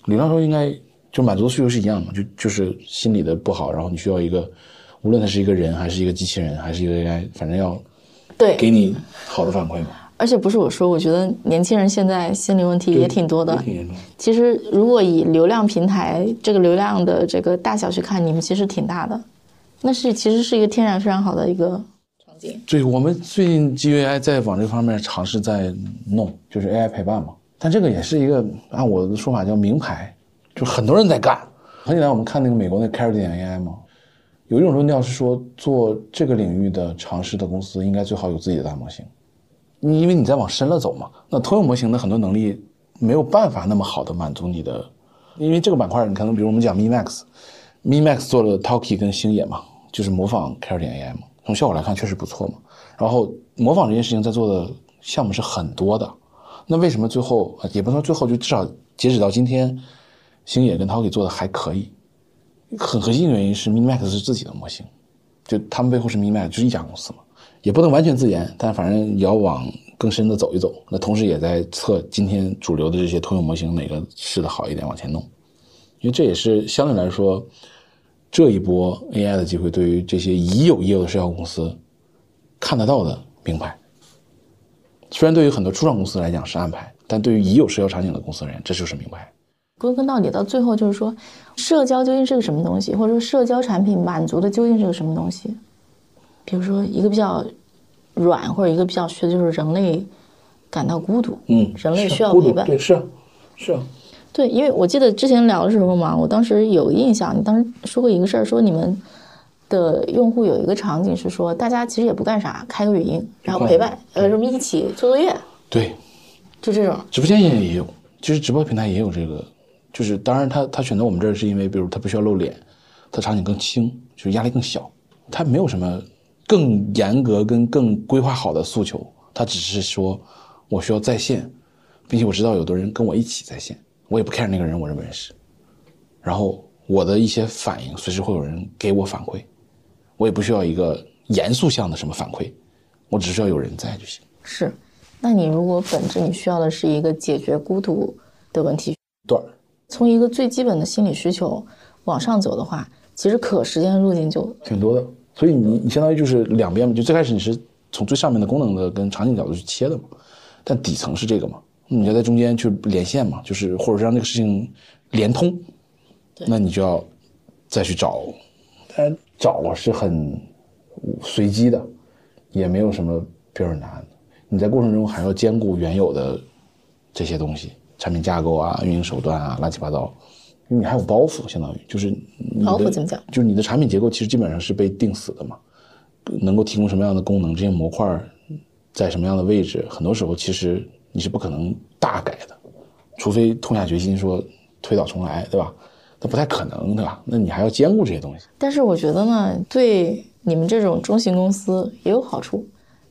理论上说应该就满足的需求是一样的，就就是心理的不好，然后你需要一个，无论他是一个人还是一个机器人还是一个 AI，反正要对，给你好的反馈嘛。而且不是我说，我觉得年轻人现在心理问题也挺多的。挺严重。其实如果以流量平台这个流量的这个大小去看，你们其实挺大的，那是其实是一个天然非常好的一个对，我们最近基于 AI 在往这方面尝试在弄，就是 AI 陪伴嘛。但这个也是一个按我的说法叫名牌，就很多人在干。很简单，我们看那个美国那 Carrot AI 嘛，有一种论调是说，做这个领域的尝试的公司应该最好有自己的大模型。你因为你在往深了走嘛，那通用模型的很多能力没有办法那么好的满足你的，因为这个板块你可能比如我们讲 MiMax，MiMax 做了 Talki 跟星野嘛，就是模仿 Carrot AI 嘛，从效果来看确实不错嘛。然后模仿这件事情在做的项目是很多的，那为什么最后也不能说最后就至少截止到今天，星野跟 Talkie 做的还可以？很核心的原因是 MINMAX 是自己的模型，就他们背后是 MiMax 就是一家公司嘛。也不能完全自研，但反正也要往更深的走一走。那同时也在测今天主流的这些通用模型哪个试的好一点，往前弄。因为这也是相对来说这一波 AI 的机会，对于这些已有业务的社交公司看得到的名牌。虽然对于很多初创公司来讲是安排，但对于已有社交场景的公司而言，这就是名牌。归根到底，到最后就是说，社交究竟是个什么东西，或者说社交产品满足的究竟是个什么东西？比如说，一个比较软或者一个比较虚的，就是人类感到孤独。嗯，人类需要陪伴。对，是啊，是啊。对，因为我记得之前聊的时候嘛，我当时有印象，你当时说过一个事儿，说你们的用户有一个场景是说，大家其实也不干啥，开个语音，然后陪伴，呃，什么一起做作业。对，就这种。直播间现在也有，其实直播平台也有这个，就是当然他他选择我们这儿是因为，比如他不需要露脸，他场景更轻，就是压力更小，他没有什么。更严格跟更规划好的诉求，他只是说，我需要在线，并且我知道有的人跟我一起在线，我也不 care 那个人我认不认识，然后我的一些反应随时会有人给我反馈，我也不需要一个严肃向的什么反馈，我只需要有人在就行。是，那你如果本质你需要的是一个解决孤独的问题，对，从一个最基本的心理需求往上走的话，其实可实现路径就挺多的。所以你你相当于就是两边嘛，就最开始你是从最上面的功能的跟场景角度去切的嘛，但底层是这个嘛，你要在中间去连线嘛，就是或者是让这个事情连通，那你就要再去找，但找是很随机的，也没有什么标准答案。你在过程中还要兼顾原有的这些东西，产品架构啊、运营手段啊、乱七八糟。因为你还有包袱，相当于就是包袱怎么讲？就是你的产品结构其实基本上是被定死的嘛，能够提供什么样的功能，这些模块在什么样的位置，很多时候其实你是不可能大改的，除非痛下决心说推倒重来，对吧？那不太可能，对吧？那你还要兼顾这些东西。但是我觉得呢，对你们这种中型公司也有好处，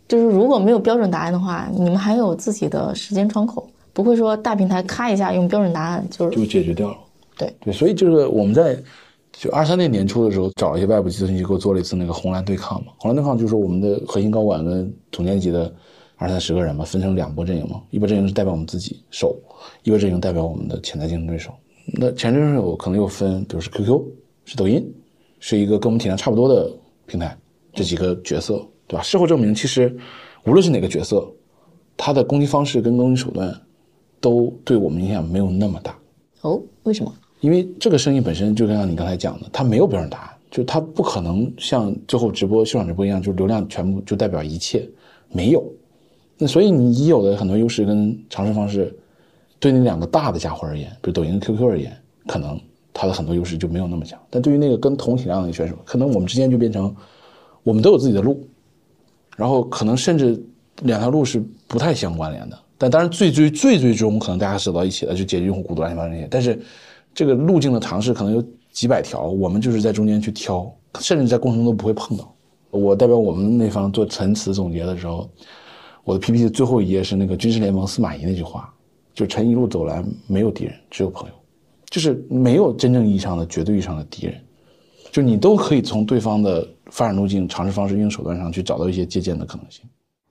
就是如果没有标准答案的话，你们还有自己的时间窗口，不会说大平台咔一下用标准答案就是就解决掉了。对对，所以就是我们在就二三年年初的时候，找了一些外部咨询机构做了一次那个红蓝对抗嘛。红蓝对抗就是我们的核心高管跟总监级的二三十个人嘛，分成两波阵营嘛。一波阵营是代表我们自己手，一波阵营代表我们的潜在竞争对手。那潜在竞争对手可能又分，比如是 QQ，是抖音，是一个跟我们体量差不多的平台，这几个角色，对吧？事后证明，其实无论是哪个角色，他的攻击方式跟攻击手段都对我们影响没有那么大。哦，为什么？因为这个生意本身就像你刚才讲的，它没有标准答案，就它不可能像最后直播、秀场直播一样，就流量全部就代表一切，没有。那所以你已有的很多优势跟尝试方式，对那两个大的家伙而言，比如抖音、QQ 而言，可能它的很多优势就没有那么强。但对于那个跟同体量的选手，可能我们之间就变成，我们都有自己的路，然后可能甚至两条路是不太相关联的。但当然，最最最最终可能大家走到一起了，就解决用户孤独乱七八糟这些。但是这个路径的尝试可能有几百条，我们就是在中间去挑，甚至在过程中都不会碰到。我代表我们那方做陈词总结的时候，我的 PPT 最后一页是那个军事联盟司马懿那句话，就是陈一路走来没有敌人，只有朋友，就是没有真正意义上的绝对意义上的敌人，就你都可以从对方的发展路径、尝试方式、运用手段上去找到一些借鉴的可能性。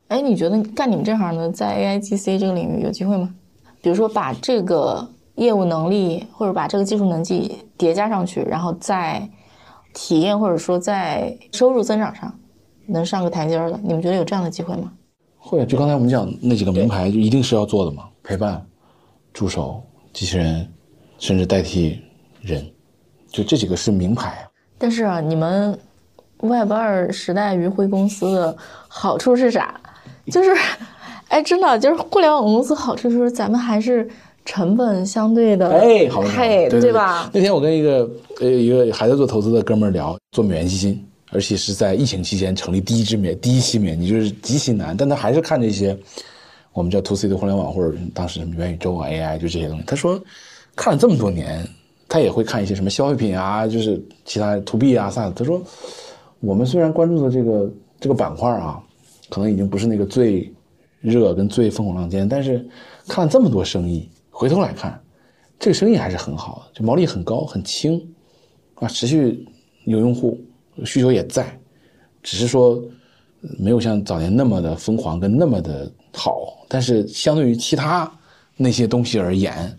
哎，你觉得干你们这行的，在 AIGC 这个领域有机会吗？比如说把这个业务能力或者把这个技术能力叠加上去，然后在体验或者说在收入增长上能上个台阶的，你们觉得有这样的机会吗？会，就刚才我们讲那几个名牌，就一定是要做的嘛，陪伴、助手、机器人，甚至代替人，就这几个是名牌。但是啊，你们 Web 二时代余晖公司的好处是啥？就是，哎，真的就是互联网公司好处就是咱们还是成本相对的哎，好配，对吧？那天我跟一个呃一个还在做投资的哥们儿聊，做美元基金，而且是在疫情期间成立第一支免第一期免，你就是极其难，但他还是看这些我们叫 to C 的互联网或者当时什么元宇宙啊 AI 就这些东西。他说看了这么多年，他也会看一些什么消费品啊，就是其他 to B 啊啥的。他说我们虽然关注的这个这个板块啊。可能已经不是那个最热跟最风口浪尖，但是看了这么多生意，回头来看，这个生意还是很好的，就毛利很高，很轻，啊，持续有用户需求也在，只是说没有像早年那么的疯狂跟那么的好，但是相对于其他那些东西而言，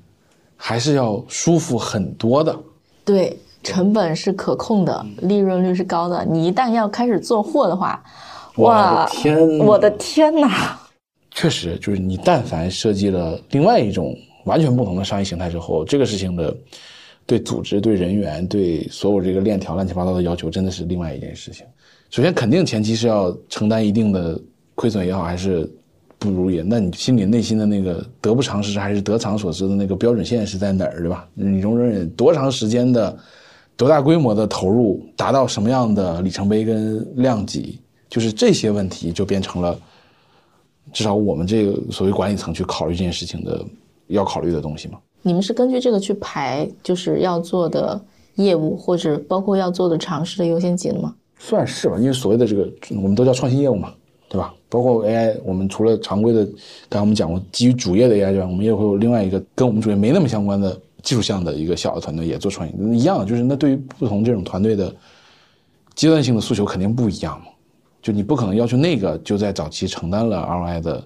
还是要舒服很多的。对，成本是可控的，利润率是高的。你一旦要开始做货的话。哇天！我的天哪！确实，就是你但凡设计了另外一种完全不同的商业形态之后，这个事情的对组织、对人员、对所有这个链条乱七八糟的要求，真的是另外一件事情。首先，肯定前期是要承担一定的亏损也好，还是不如意，那你心里内心的那个得不偿失还是得偿所失的那个标准线是在哪儿，对吧？你容忍多长时间的、多大规模的投入，达到什么样的里程碑跟量级？就是这些问题就变成了，至少我们这个所谓管理层去考虑这件事情的要考虑的东西吗。你们是根据这个去排，就是要做的业务或者包括要做的尝试的优先级的吗？算是吧，因为所谓的这个我们都叫创新业务嘛，对吧？包括 AI，我们除了常规的，刚才我们讲过基于主业的 AI 之外，我们也会有另外一个跟我们主业没那么相关的技术项的一个小的团队也做创新，一样，就是那对于不同这种团队的阶段性的诉求肯定不一样嘛。就你不可能要求那个就在早期承担了 ROI 的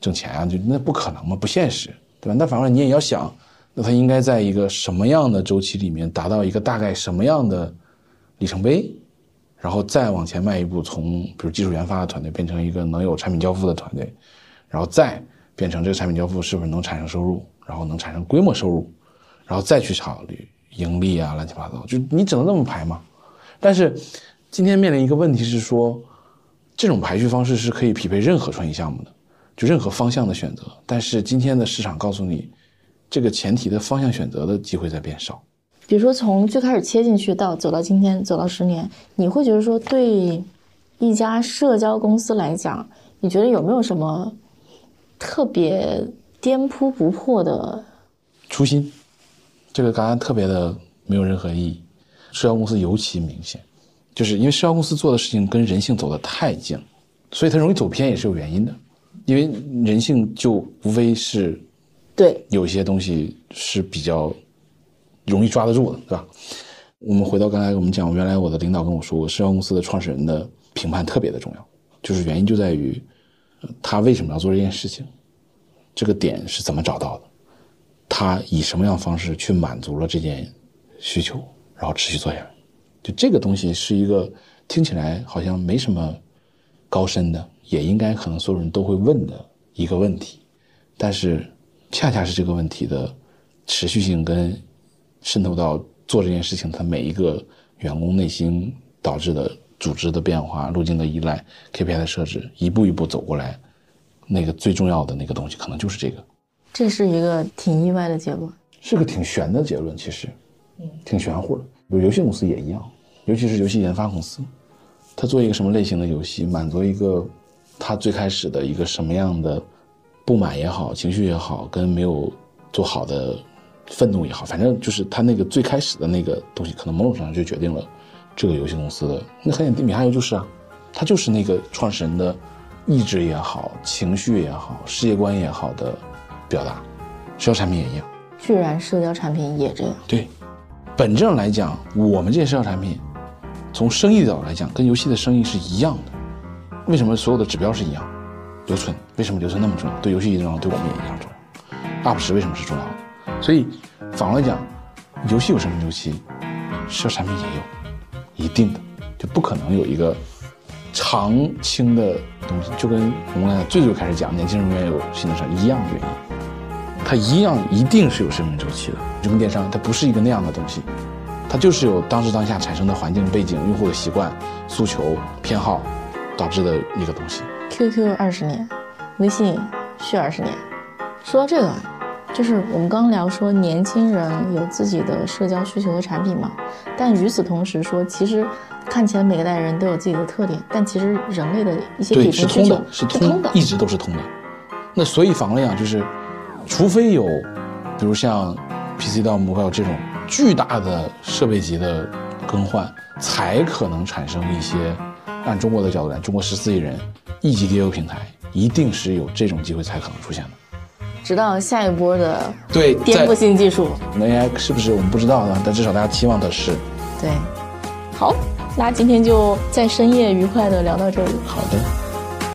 挣钱啊，就那不可能嘛，不现实，对吧？那反过来你也要想，那它应该在一个什么样的周期里面达到一个大概什么样的里程碑，然后再往前迈一步，从比如技术研发的团队变成一个能有产品交付的团队，然后再变成这个产品交付是不是能产生收入，然后能产生规模收入，然后再去考虑盈利啊，乱七八糟，就你只能这么排嘛。但是今天面临一个问题是说。这种排序方式是可以匹配任何创新项目的，就任何方向的选择。但是今天的市场告诉你，这个前提的方向选择的机会在变少。比如说，从最开始切进去到走到今天，走到十年，你会觉得说，对一家社交公司来讲，你觉得有没有什么特别颠扑不破的初心？这个答案特别的没有任何意义，社交公司尤其明显。就是因为社交公司做的事情跟人性走得太近，所以它容易走偏也是有原因的。因为人性就无非是，对，有些东西是比较容易抓得住的，对吧？我们回到刚才我们讲，原来我的领导跟我说过，社交公司的创始人的评判特别的重要，就是原因就在于他为什么要做这件事情，这个点是怎么找到的，他以什么样方式去满足了这件需求，然后持续做下来。就这个东西是一个听起来好像没什么高深的，也应该可能所有人都会问的一个问题，但是恰恰是这个问题的持续性跟渗透到做这件事情他每一个员工内心导致的组织的变化、路径的依赖、KPI 的设置，一步一步走过来，那个最重要的那个东西可能就是这个。这是一个挺意外的结论，是个挺玄的结论，其实，嗯，挺玄乎的。有游戏公司也一样，尤其是游戏研发公司，他做一个什么类型的游戏，满足一个他最开始的一个什么样的不满也好，情绪也好，跟没有做好的愤怒也好，反正就是他那个最开始的那个东西，可能某种程度上就决定了这个游戏公司的。那很简单，米哈游就是啊，他就是那个创始人的意志也好，情绪也好，世界观也好的表达。社交产品也一样，居然社交产品也这样。对，本质上来讲，我们这些社交产品。从生意的角度来讲，跟游戏的生意是一样的。为什么所有的指标是一样？留存为什么留存那么重要？对游戏一样重要，对我们也一样重要。UP 值为什么是重要的？所以反过来讲，游戏有生命周期，社交产品也有一定的，就不可能有一个长青的东西。就跟我们最最开始讲，年轻人永远有新的事一样的原因，它一样一定是有生命周期的。就跟电商，它不是一个那样的东西。它就是有当时当下产生的环境背景、用户的习惯、诉求、偏好导致的一个东西。QQ 二十年，微信续二十年。说到这个，就是我们刚刚聊说年轻人有自己的社交需求和产品嘛，但与此同时说，其实看起来每个代人都有自己的特点，但其实人类的一些底层需求是通的，一直都是通的。那所以反过来讲，就是除非有，比如像 PC 到 mobile 这种。巨大的设备级的更换，才可能产生一些。按中国的角度来，中国十四亿人，一级 DAU 平台一定是有这种机会才可能出现的。直到下一波的对颠覆性技术，AI 是不是我们不知道呢，但至少大家期望的是。对，好，那今天就在深夜愉快的聊到这里。好的。